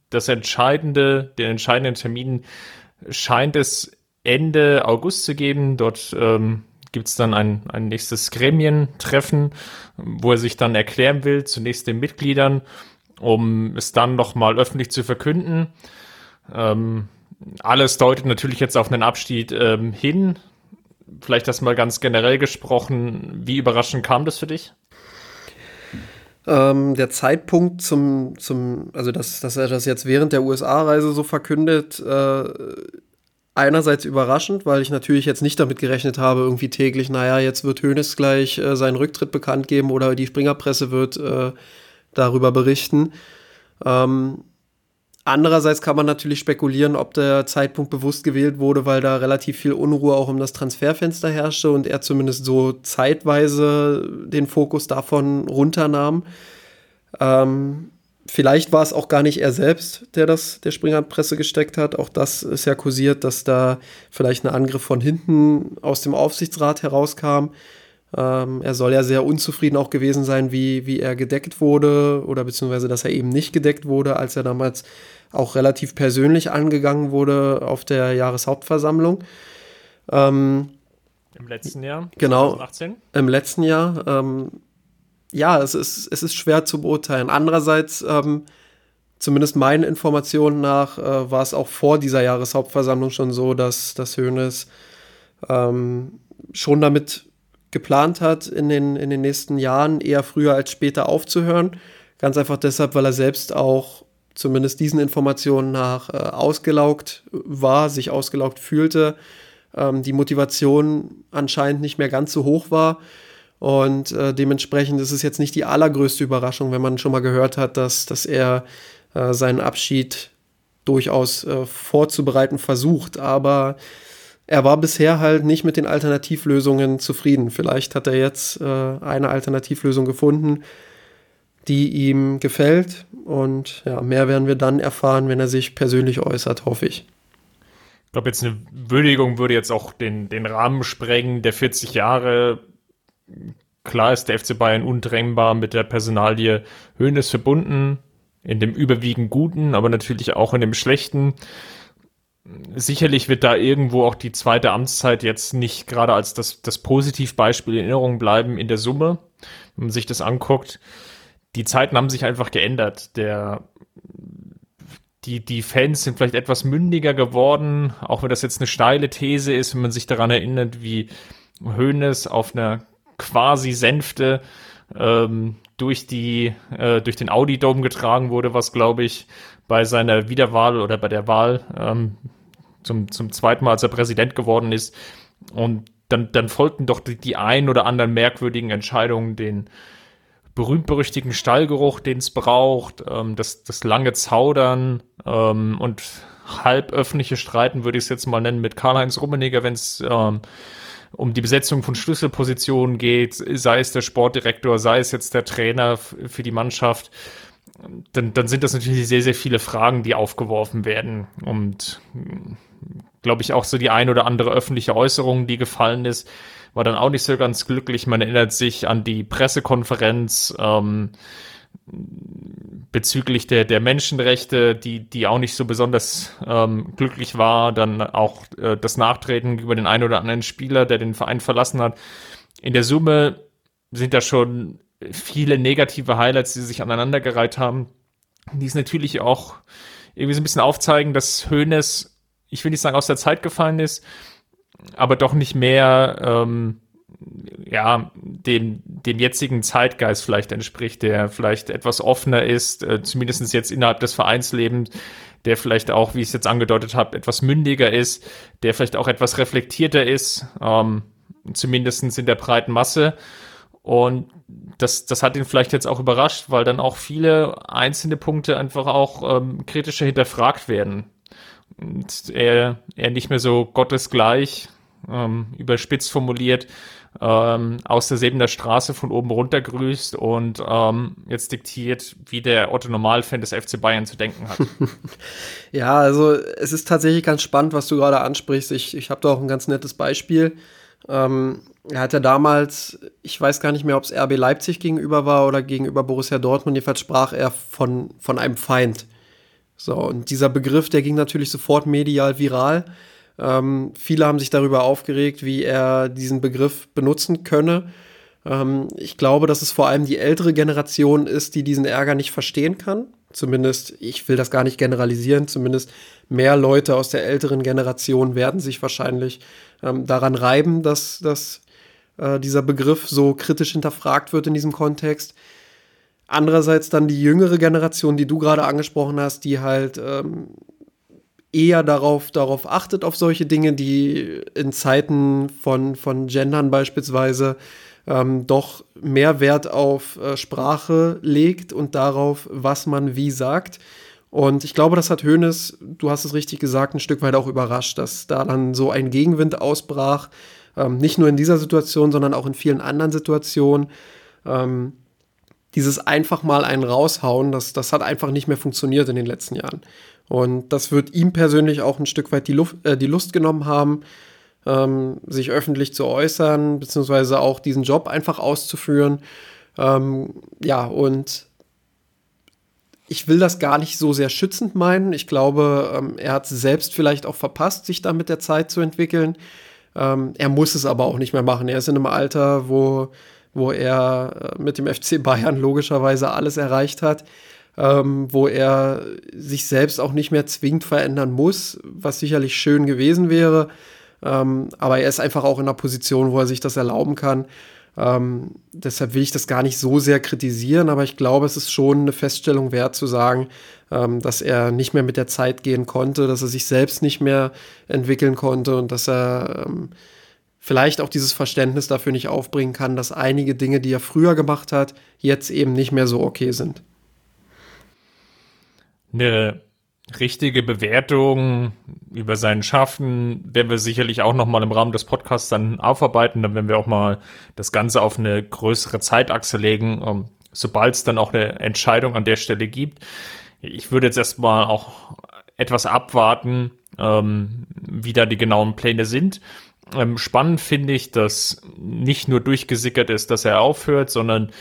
das entscheidende, den entscheidenden Termin scheint es Ende August zu geben. Dort ähm, gibt es dann ein, ein nächstes Gremientreffen, wo er sich dann erklären will, zunächst den Mitgliedern um es dann nochmal öffentlich zu verkünden. Ähm, alles deutet natürlich jetzt auf einen Abschied ähm, hin. Vielleicht das mal ganz generell gesprochen. Wie überraschend kam das für dich? Ähm, der Zeitpunkt zum, zum also dass, dass er das jetzt während der USA-Reise so verkündet, äh, einerseits überraschend, weil ich natürlich jetzt nicht damit gerechnet habe, irgendwie täglich, naja, jetzt wird Hönes gleich äh, seinen Rücktritt bekannt geben oder die Springerpresse wird äh, darüber berichten. Ähm, andererseits kann man natürlich spekulieren, ob der Zeitpunkt bewusst gewählt wurde, weil da relativ viel Unruhe auch um das Transferfenster herrschte und er zumindest so zeitweise den Fokus davon runternahm. Ähm, vielleicht war es auch gar nicht er selbst, der das der Springerpresse gesteckt hat. Auch das ist ja kursiert, dass da vielleicht ein Angriff von hinten aus dem Aufsichtsrat herauskam. Ähm, er soll ja sehr unzufrieden auch gewesen sein, wie, wie er gedeckt wurde oder beziehungsweise, dass er eben nicht gedeckt wurde, als er damals auch relativ persönlich angegangen wurde auf der Jahreshauptversammlung. Ähm, Im letzten Jahr? Genau. 2018? Im letzten Jahr. Ähm, ja, es ist, es ist schwer zu beurteilen. Andererseits, ähm, zumindest meinen Informationen nach, äh, war es auch vor dieser Jahreshauptversammlung schon so, dass, dass Hoeneß ähm, schon damit geplant hat, in den, in den nächsten Jahren eher früher als später aufzuhören. Ganz einfach deshalb, weil er selbst auch zumindest diesen Informationen nach äh, ausgelaugt war, sich ausgelaugt fühlte, ähm, die Motivation anscheinend nicht mehr ganz so hoch war. Und äh, dementsprechend ist es jetzt nicht die allergrößte Überraschung, wenn man schon mal gehört hat, dass, dass er äh, seinen Abschied durchaus äh, vorzubereiten versucht. Aber er war bisher halt nicht mit den Alternativlösungen zufrieden. Vielleicht hat er jetzt äh, eine Alternativlösung gefunden, die ihm gefällt. Und ja, mehr werden wir dann erfahren, wenn er sich persönlich äußert, hoffe ich. Ich glaube, jetzt eine Würdigung würde jetzt auch den, den Rahmen sprengen. Der 40 Jahre klar ist der FC Bayern undrängbar mit der Personalie Höhnes verbunden, in dem überwiegend Guten, aber natürlich auch in dem Schlechten. Sicherlich wird da irgendwo auch die zweite Amtszeit jetzt nicht gerade als das, das Positivbeispiel in Erinnerung bleiben in der Summe, wenn man sich das anguckt. Die Zeiten haben sich einfach geändert. Der, die, die Fans sind vielleicht etwas mündiger geworden, auch wenn das jetzt eine steile These ist, wenn man sich daran erinnert, wie Hoeneß auf einer quasi Sänfte ähm, durch die äh, durch den Audi Dome getragen wurde, was glaube ich bei seiner Wiederwahl oder bei der Wahl ähm, zum zum zweiten Mal, als er Präsident geworden ist und dann dann folgten doch die, die ein oder anderen merkwürdigen Entscheidungen, den berühmt-berüchtigten Stallgeruch, den es braucht, ähm, das, das lange Zaudern ähm, und halb öffentliche Streiten, würde ich es jetzt mal nennen, mit Karl-Heinz Rummenigge, wenn es ähm, um die Besetzung von Schlüsselpositionen geht, sei es der Sportdirektor, sei es jetzt der Trainer für die Mannschaft, dann, dann sind das natürlich sehr, sehr viele Fragen, die aufgeworfen werden. Und glaube ich auch so die ein oder andere öffentliche Äußerung, die gefallen ist, war dann auch nicht so ganz glücklich. Man erinnert sich an die Pressekonferenz ähm, bezüglich der, der Menschenrechte, die, die auch nicht so besonders ähm, glücklich war. Dann auch äh, das Nachtreten über den einen oder anderen Spieler, der den Verein verlassen hat. In der Summe sind da schon viele negative Highlights, die sich aneinandergereiht haben, die es natürlich auch irgendwie so ein bisschen aufzeigen, dass Hoeneß, ich will nicht sagen, aus der Zeit gefallen ist, aber doch nicht mehr ähm, ja, dem, dem jetzigen Zeitgeist vielleicht entspricht, der vielleicht etwas offener ist, äh, zumindest jetzt innerhalb des Vereinslebens, der vielleicht auch, wie ich es jetzt angedeutet habe, etwas mündiger ist, der vielleicht auch etwas reflektierter ist, ähm, zumindest in der breiten Masse. Und das, das hat ihn vielleicht jetzt auch überrascht, weil dann auch viele einzelne Punkte einfach auch ähm, kritischer hinterfragt werden. Und er, er nicht mehr so gottesgleich, ähm, überspitzt formuliert, ähm, aus der Sebener Straße von oben runter grüßt und ähm, jetzt diktiert, wie der Otto Normalfan des FC Bayern zu denken hat. (laughs) ja, also es ist tatsächlich ganz spannend, was du gerade ansprichst. Ich, ich habe da auch ein ganz nettes Beispiel. Ähm, er hat ja damals, ich weiß gar nicht mehr, ob es RB Leipzig gegenüber war oder gegenüber Borussia Dortmund, jedenfalls sprach er von, von einem Feind. So, und dieser Begriff, der ging natürlich sofort medial viral. Ähm, viele haben sich darüber aufgeregt, wie er diesen Begriff benutzen könne. Ähm, ich glaube, dass es vor allem die ältere Generation ist, die diesen Ärger nicht verstehen kann. Zumindest, ich will das gar nicht generalisieren, zumindest mehr Leute aus der älteren Generation werden sich wahrscheinlich ähm, daran reiben, dass, dass äh, dieser Begriff so kritisch hinterfragt wird in diesem Kontext. Andererseits dann die jüngere Generation, die du gerade angesprochen hast, die halt ähm, eher darauf, darauf achtet, auf solche Dinge, die in Zeiten von, von Gendern beispielsweise ähm, doch mehr Wert auf äh, Sprache legt und darauf, was man wie sagt. Und ich glaube, das hat Hoeneß, du hast es richtig gesagt, ein Stück weit auch überrascht, dass da dann so ein Gegenwind ausbrach. Ähm, nicht nur in dieser Situation, sondern auch in vielen anderen Situationen. Ähm, dieses einfach mal einen raushauen, das, das hat einfach nicht mehr funktioniert in den letzten Jahren. Und das wird ihm persönlich auch ein Stück weit die, Luft, äh, die Lust genommen haben, ähm, sich öffentlich zu äußern, beziehungsweise auch diesen Job einfach auszuführen. Ähm, ja, und ich will das gar nicht so sehr schützend meinen. Ich glaube, ähm, er hat es selbst vielleicht auch verpasst, sich da mit der Zeit zu entwickeln. Ähm, er muss es aber auch nicht mehr machen. Er ist in einem Alter, wo, wo er äh, mit dem FC Bayern logischerweise alles erreicht hat ähm, wo er sich selbst auch nicht mehr zwingend verändern muss, was sicherlich schön gewesen wäre. Ähm, aber er ist einfach auch in einer Position, wo er sich das erlauben kann. Ähm, deshalb will ich das gar nicht so sehr kritisieren, aber ich glaube, es ist schon eine Feststellung wert zu sagen, ähm, dass er nicht mehr mit der Zeit gehen konnte, dass er sich selbst nicht mehr entwickeln konnte und dass er ähm, vielleicht auch dieses Verständnis dafür nicht aufbringen kann, dass einige Dinge, die er früher gemacht hat, jetzt eben nicht mehr so okay sind eine richtige Bewertung über sein Schaffen werden wir sicherlich auch noch mal im Rahmen des Podcasts dann aufarbeiten. Dann werden wir auch mal das Ganze auf eine größere Zeitachse legen, um, sobald es dann auch eine Entscheidung an der Stelle gibt. Ich würde jetzt erstmal auch etwas abwarten, ähm, wie da die genauen Pläne sind. Ähm, spannend finde ich, dass nicht nur durchgesickert ist, dass er aufhört, sondern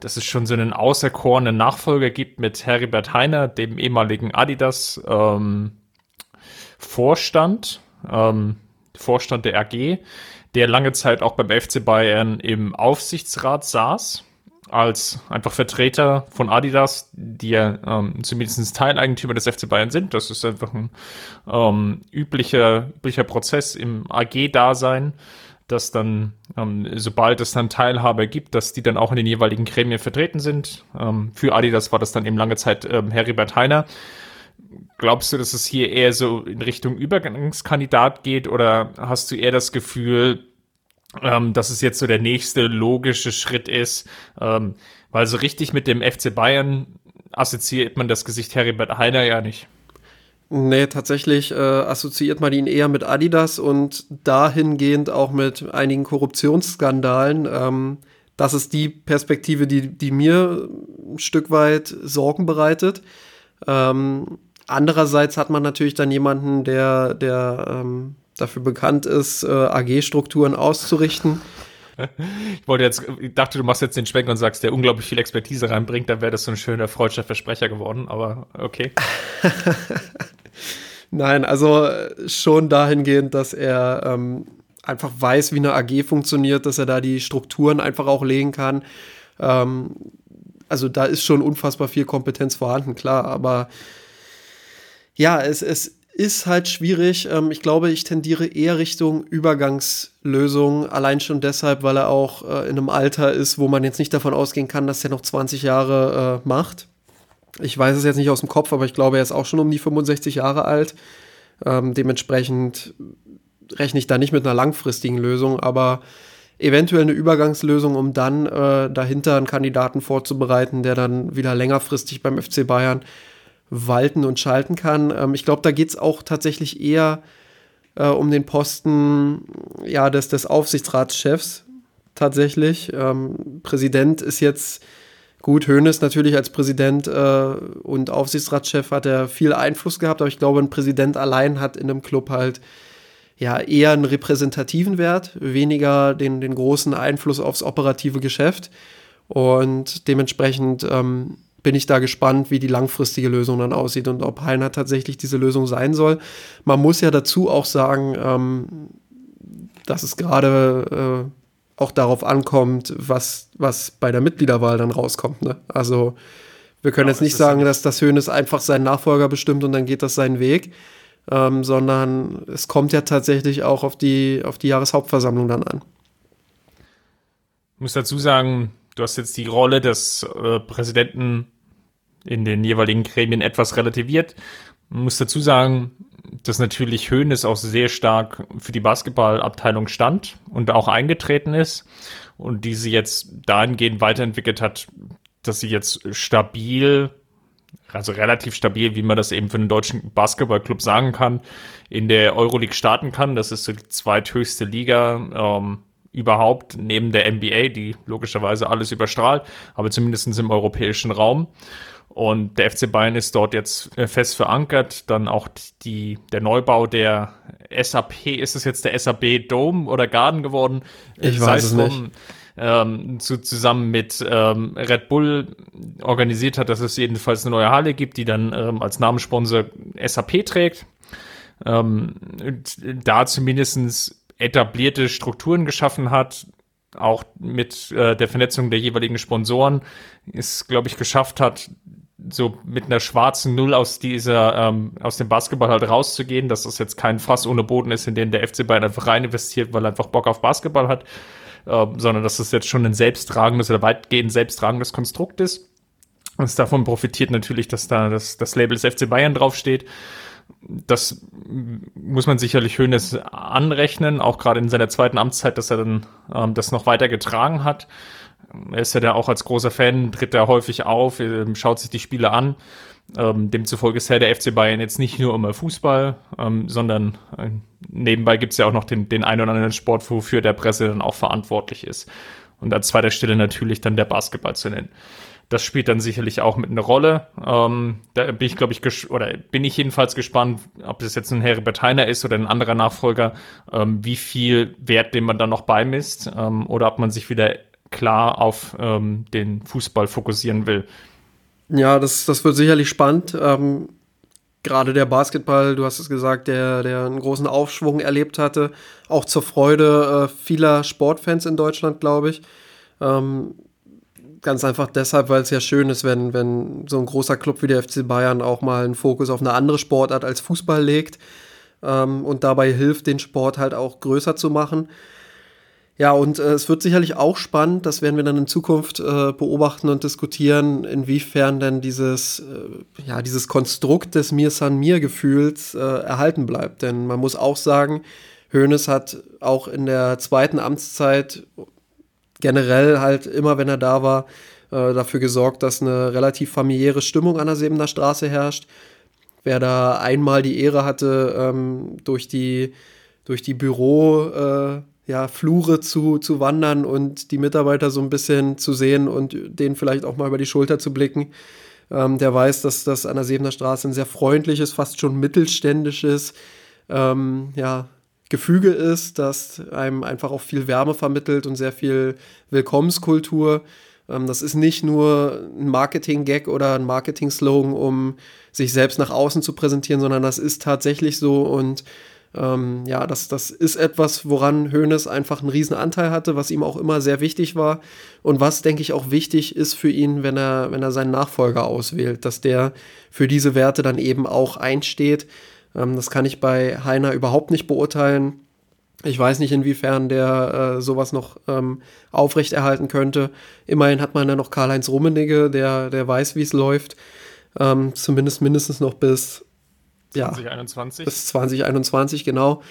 dass es schon so einen auserkorenen Nachfolger gibt mit Heribert Heiner, dem ehemaligen Adidas ähm, Vorstand, ähm, Vorstand der AG, der lange Zeit auch beim FC Bayern im Aufsichtsrat saß als einfach Vertreter von Adidas, die ja ähm, zumindest Teileigentümer des FC Bayern sind. Das ist einfach ein ähm, üblicher, üblicher Prozess im AG-Dasein, dass dann, ähm, sobald es dann Teilhaber gibt, dass die dann auch in den jeweiligen Gremien vertreten sind. Ähm, für Adidas war das dann eben lange Zeit ähm, Heribert Heiner. Glaubst du, dass es hier eher so in Richtung Übergangskandidat geht oder hast du eher das Gefühl, ähm, dass es jetzt so der nächste logische Schritt ist, ähm, weil so richtig mit dem FC Bayern assoziiert man das Gesicht Heribert Heiner ja nicht. Nee, tatsächlich äh, assoziiert man ihn eher mit Adidas und dahingehend auch mit einigen Korruptionsskandalen. Ähm, das ist die Perspektive, die, die mir ein Stück weit Sorgen bereitet. Ähm, andererseits hat man natürlich dann jemanden, der, der ähm, dafür bekannt ist, äh, AG-Strukturen auszurichten. Ich wollte jetzt, ich dachte, du machst jetzt den Schwenk und sagst, der unglaublich viel Expertise reinbringt, dann wäre das so ein schöner freudscher Versprecher geworden, aber okay. (laughs) Nein, also äh, schon dahingehend, dass er ähm, einfach weiß, wie eine AG funktioniert, dass er da die Strukturen einfach auch legen kann. Ähm, also da ist schon unfassbar viel Kompetenz vorhanden, klar, aber ja, es, es ist halt schwierig. Ähm, ich glaube, ich tendiere eher Richtung Übergangslösung, allein schon deshalb, weil er auch äh, in einem Alter ist, wo man jetzt nicht davon ausgehen kann, dass er noch 20 Jahre äh, macht. Ich weiß es jetzt nicht aus dem Kopf, aber ich glaube, er ist auch schon um die 65 Jahre alt. Ähm, dementsprechend rechne ich da nicht mit einer langfristigen Lösung, aber eventuell eine Übergangslösung, um dann äh, dahinter einen Kandidaten vorzubereiten, der dann wieder längerfristig beim FC Bayern walten und schalten kann. Ähm, ich glaube, da geht es auch tatsächlich eher äh, um den Posten ja, des, des Aufsichtsratschefs tatsächlich. Ähm, Präsident ist jetzt gut, Hoeneß natürlich als Präsident äh, und Aufsichtsratschef hat er viel Einfluss gehabt, aber ich glaube, ein Präsident allein hat in einem Club halt ja eher einen repräsentativen Wert, weniger den, den großen Einfluss aufs operative Geschäft. Und dementsprechend ähm, bin ich da gespannt, wie die langfristige Lösung dann aussieht und ob Heiner tatsächlich diese Lösung sein soll. Man muss ja dazu auch sagen, ähm, dass es gerade äh, auch darauf ankommt, was, was bei der Mitgliederwahl dann rauskommt. Ne? Also wir können ja, jetzt nicht sagen, dass das Höhnes einfach seinen Nachfolger bestimmt und dann geht das seinen Weg, ähm, sondern es kommt ja tatsächlich auch auf die, auf die Jahreshauptversammlung dann an. Ich muss dazu sagen, du hast jetzt die Rolle des äh, Präsidenten in den jeweiligen Gremien etwas relativiert. Man muss dazu sagen, dass natürlich Hoeneß auch sehr stark für die Basketballabteilung stand und auch eingetreten ist und diese jetzt dahingehend weiterentwickelt hat, dass sie jetzt stabil, also relativ stabil, wie man das eben für einen deutschen Basketballclub sagen kann, in der Euroleague starten kann. Das ist die zweithöchste Liga ähm, überhaupt neben der NBA, die logischerweise alles überstrahlt, aber zumindest im europäischen Raum. Und der FC Bayern ist dort jetzt äh, fest verankert. Dann auch die, der Neubau der SAP, ist es jetzt der SAP Dome oder Garden geworden? Ich weiß es nicht. Ähm, zu, zusammen mit ähm, Red Bull organisiert hat, dass es jedenfalls eine neue Halle gibt, die dann ähm, als Namenssponsor SAP trägt. Ähm, da zumindestens etablierte Strukturen geschaffen hat, auch mit äh, der Vernetzung der jeweiligen Sponsoren, es, glaube ich, geschafft hat, so mit einer schwarzen Null aus dieser, ähm, aus dem Basketball halt rauszugehen, dass das jetzt kein Fass ohne Boden ist, in den der FC Bayern einfach rein investiert, weil er einfach Bock auf Basketball hat, ähm, sondern dass das jetzt schon ein selbsttragendes oder weitgehend selbsttragendes Konstrukt ist. Und davon profitiert natürlich, dass da das, das Label des FC Bayern draufsteht. Das muss man sicherlich Hönes anrechnen, auch gerade in seiner zweiten Amtszeit, dass er dann ähm, das noch weiter getragen hat. Er ist ja da auch als großer Fan, tritt er häufig auf, ähm, schaut sich die Spiele an. Ähm, demzufolge ist ja der FC Bayern jetzt nicht nur immer Fußball, ähm, sondern äh, nebenbei gibt es ja auch noch den, den einen oder anderen Sport, wofür der Presse dann auch verantwortlich ist. Und an zweiter Stelle natürlich dann der Basketball zu nennen. Das spielt dann sicherlich auch mit einer Rolle. Ähm, da bin ich, glaube ich, oder bin ich jedenfalls gespannt, ob das jetzt ein Herbert Heiner ist oder ein anderer Nachfolger, ähm, wie viel Wert den man dann noch beimisst ähm, oder ob man sich wieder klar auf ähm, den Fußball fokussieren will. Ja, das, das wird sicherlich spannend. Ähm, gerade der Basketball, du hast es gesagt, der, der einen großen Aufschwung erlebt hatte, auch zur Freude äh, vieler Sportfans in Deutschland, glaube ich. Ähm, ganz einfach deshalb, weil es ja schön ist, wenn, wenn so ein großer Club wie der FC Bayern auch mal einen Fokus auf eine andere Sportart als Fußball legt ähm, und dabei hilft, den Sport halt auch größer zu machen. Ja, und äh, es wird sicherlich auch spannend, das werden wir dann in Zukunft äh, beobachten und diskutieren, inwiefern denn dieses, äh, ja, dieses Konstrukt des Mir-San-Mir-Gefühls äh, erhalten bleibt. Denn man muss auch sagen, Hoeneß hat auch in der zweiten Amtszeit generell halt immer, wenn er da war, äh, dafür gesorgt, dass eine relativ familiäre Stimmung an der Sebener Straße herrscht. Wer da einmal die Ehre hatte, ähm, durch die, durch die Büro- äh, ja, Flure zu, zu wandern und die Mitarbeiter so ein bisschen zu sehen und denen vielleicht auch mal über die Schulter zu blicken. Ähm, der weiß, dass das an der Sebener Straße ein sehr freundliches, fast schon mittelständisches ähm, ja, Gefüge ist, das einem einfach auch viel Wärme vermittelt und sehr viel Willkommenskultur. Ähm, das ist nicht nur ein Marketing-Gag oder ein Marketing-Slogan, um sich selbst nach außen zu präsentieren, sondern das ist tatsächlich so und ähm, ja, das, das ist etwas, woran Hoeneß einfach einen riesen Anteil hatte, was ihm auch immer sehr wichtig war und was, denke ich, auch wichtig ist für ihn, wenn er, wenn er seinen Nachfolger auswählt, dass der für diese Werte dann eben auch einsteht. Ähm, das kann ich bei Heiner überhaupt nicht beurteilen. Ich weiß nicht, inwiefern der äh, sowas noch ähm, aufrechterhalten könnte. Immerhin hat man ja noch Karl-Heinz Rummenigge, der, der weiß, wie es läuft. Ähm, zumindest mindestens noch bis 2021. bis 2021, genau.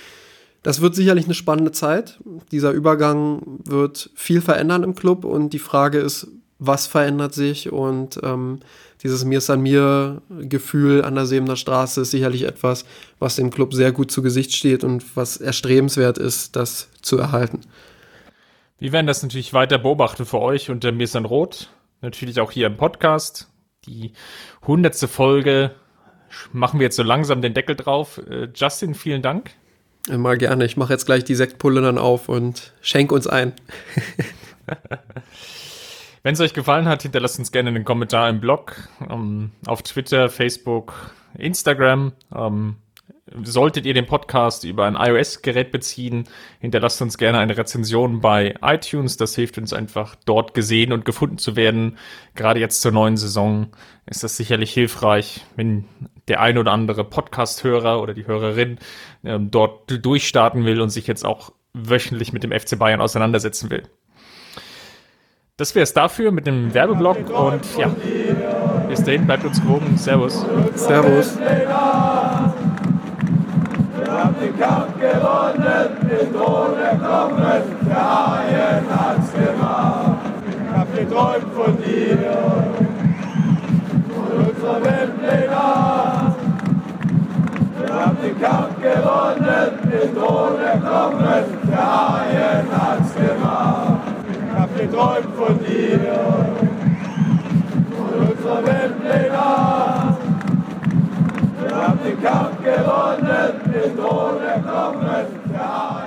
Das wird sicherlich eine spannende Zeit. Dieser Übergang wird viel verändern im Club und die Frage ist, was verändert sich und ähm, dieses Mir san mir Gefühl an der Sebener Straße ist sicherlich etwas, was dem Club sehr gut zu Gesicht steht und was erstrebenswert ist, das zu erhalten. Wir werden das natürlich weiter beobachten für euch unter Mir san Rot. Natürlich auch hier im Podcast. Die hundertste Folge machen wir jetzt so langsam den Deckel drauf. Äh, Justin, vielen Dank. Immer gerne. Ich mache jetzt gleich die Sektpulle dann auf und schenk uns ein. (laughs) Wenn es euch gefallen hat, hinterlasst uns gerne einen Kommentar im Blog, um, ähm, auf Twitter, Facebook, Instagram. Um, ähm, solltet ihr den Podcast über ein iOS-Gerät beziehen, hinterlasst uns gerne eine Rezension bei iTunes. Das hilft uns einfach, dort gesehen und gefunden zu werden. Gerade jetzt zur neuen Saison ist das sicherlich hilfreich, wenn der ein oder andere Podcast-Hörer oder die Hörerin ähm, dort durchstarten will und sich jetzt auch wöchentlich mit dem FC Bayern auseinandersetzen will. Das wäre es dafür mit dem Werbeblock und ja, bis dahin, bleibt uns gewogen. Servus. Servus. Wir haben den Kampf gewonnen, den Thron erkommen, der Haien hat's gemacht. Ich hab geträumt von dir, von unserer Weltpläne. Haben den Kampf gewonnen, den Thron erkommen, der Haien hat's gemacht hab geträumt von dir, von unserer Weltpläne. Wir haben den Kampf gewonnen, den Thron erkommen.